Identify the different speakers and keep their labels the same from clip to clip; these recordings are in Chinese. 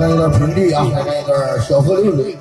Speaker 1: 来一段儿平地啊来一段小河流水。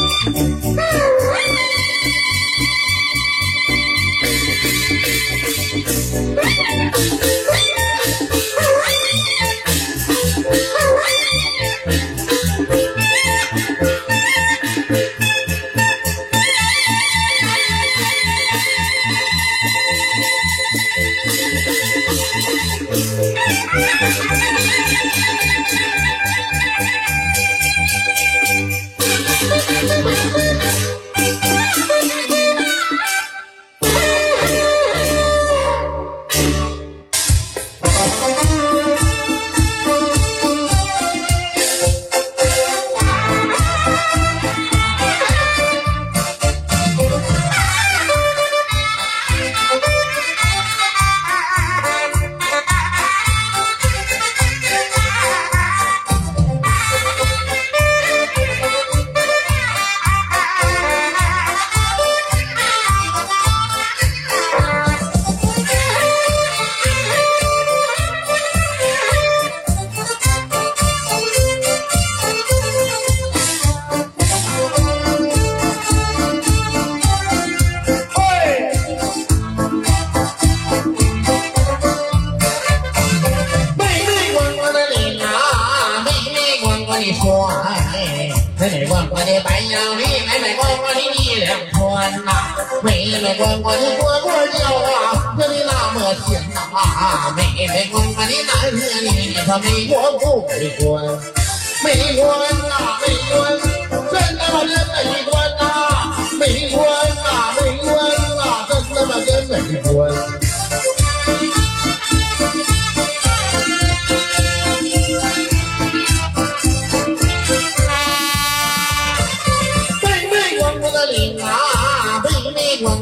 Speaker 2: Oh, my God. 妹逛逛的南河里，她没过不没关，没关呐没关，真他妈真没关呐，没关呐没关呐，真他妈真没关。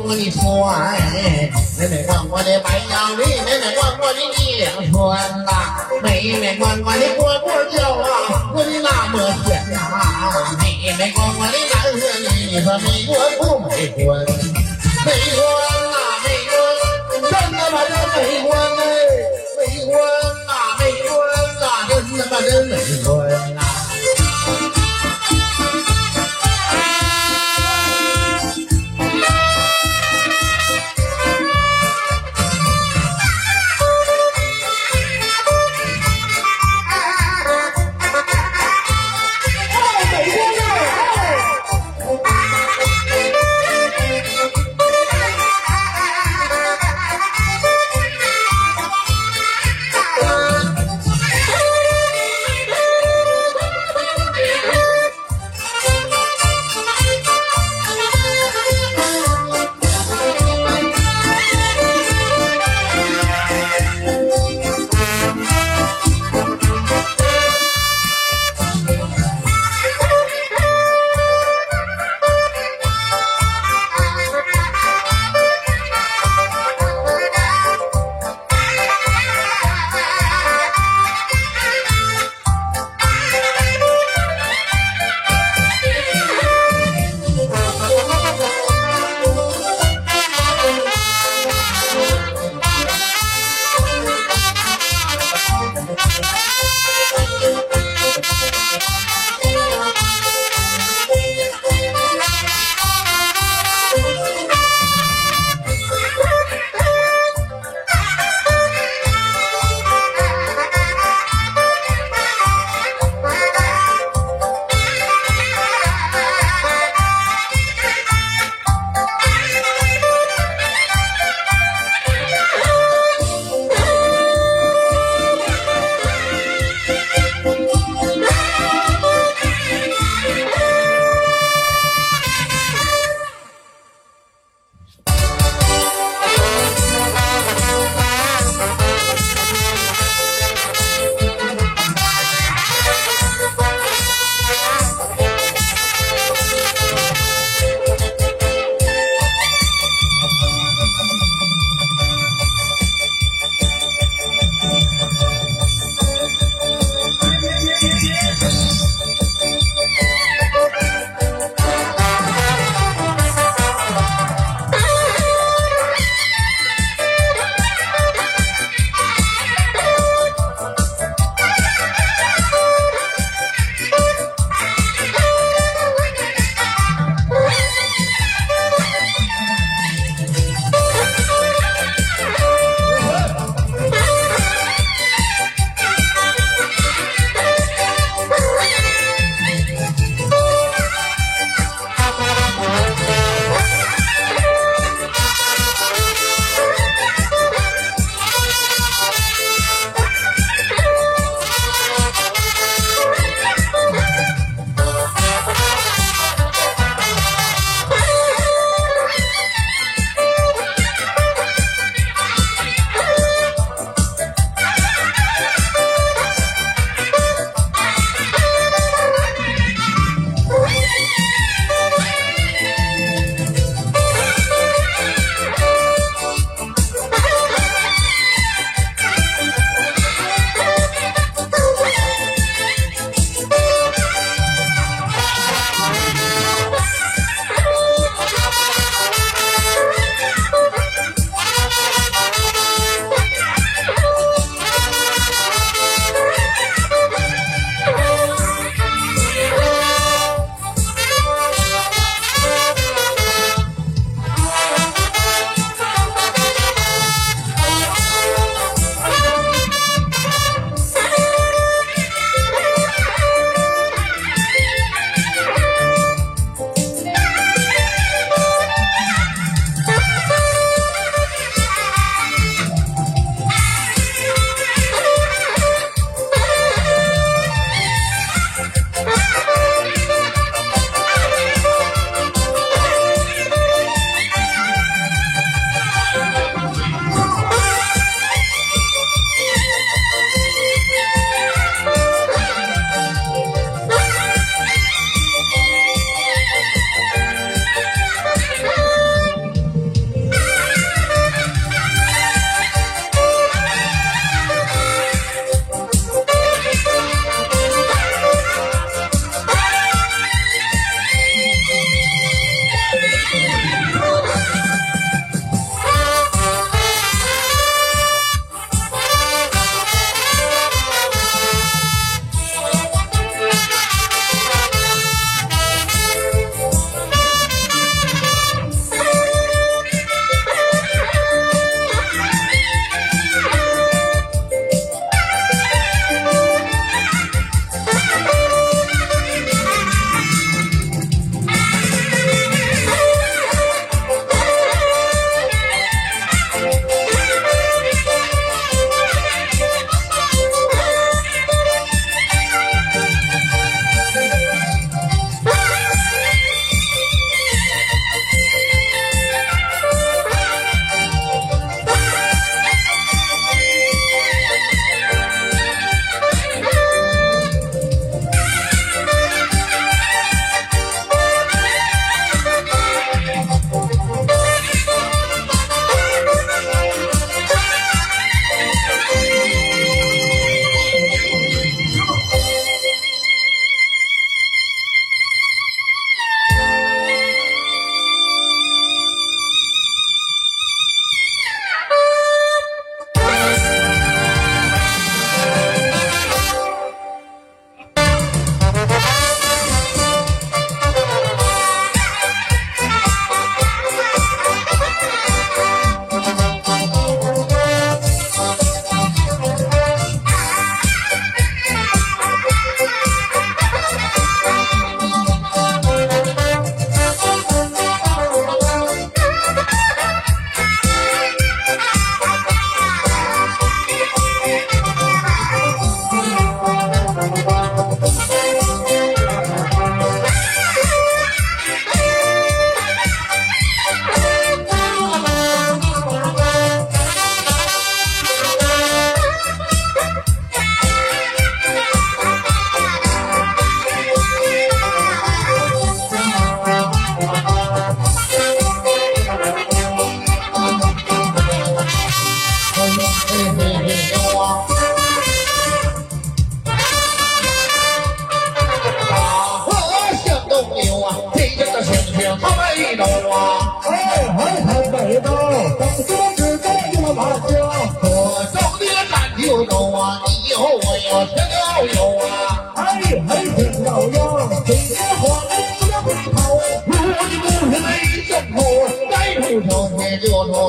Speaker 2: 我的船，妹妹逛逛的白杨林，妹妹逛逛的泥两川呐，妹妹逛逛的蝈蝈叫啊，我的那么甜呐，妹妹逛逛的南河里，你说没关不没关？没关呐，没关，真他妈的没关哎，没关呐，没关呐，真他妈的没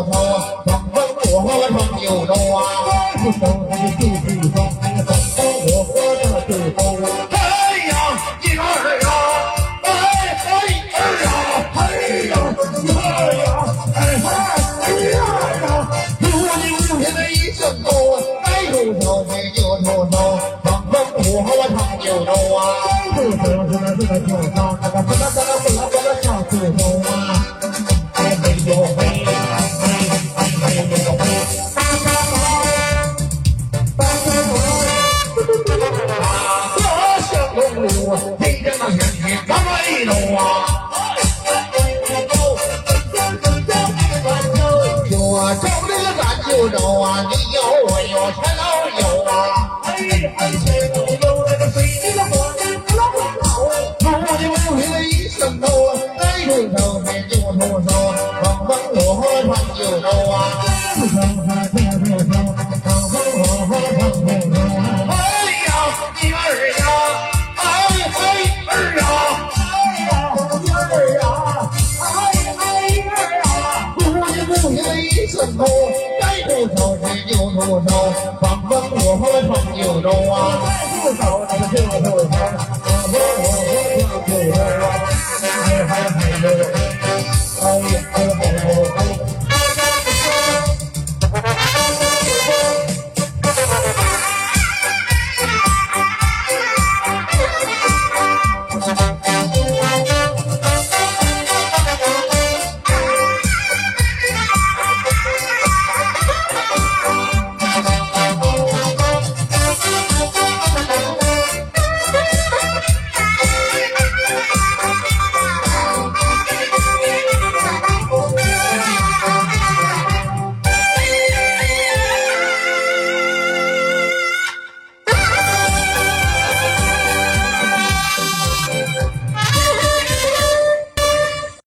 Speaker 2: home. 可愛いのは。你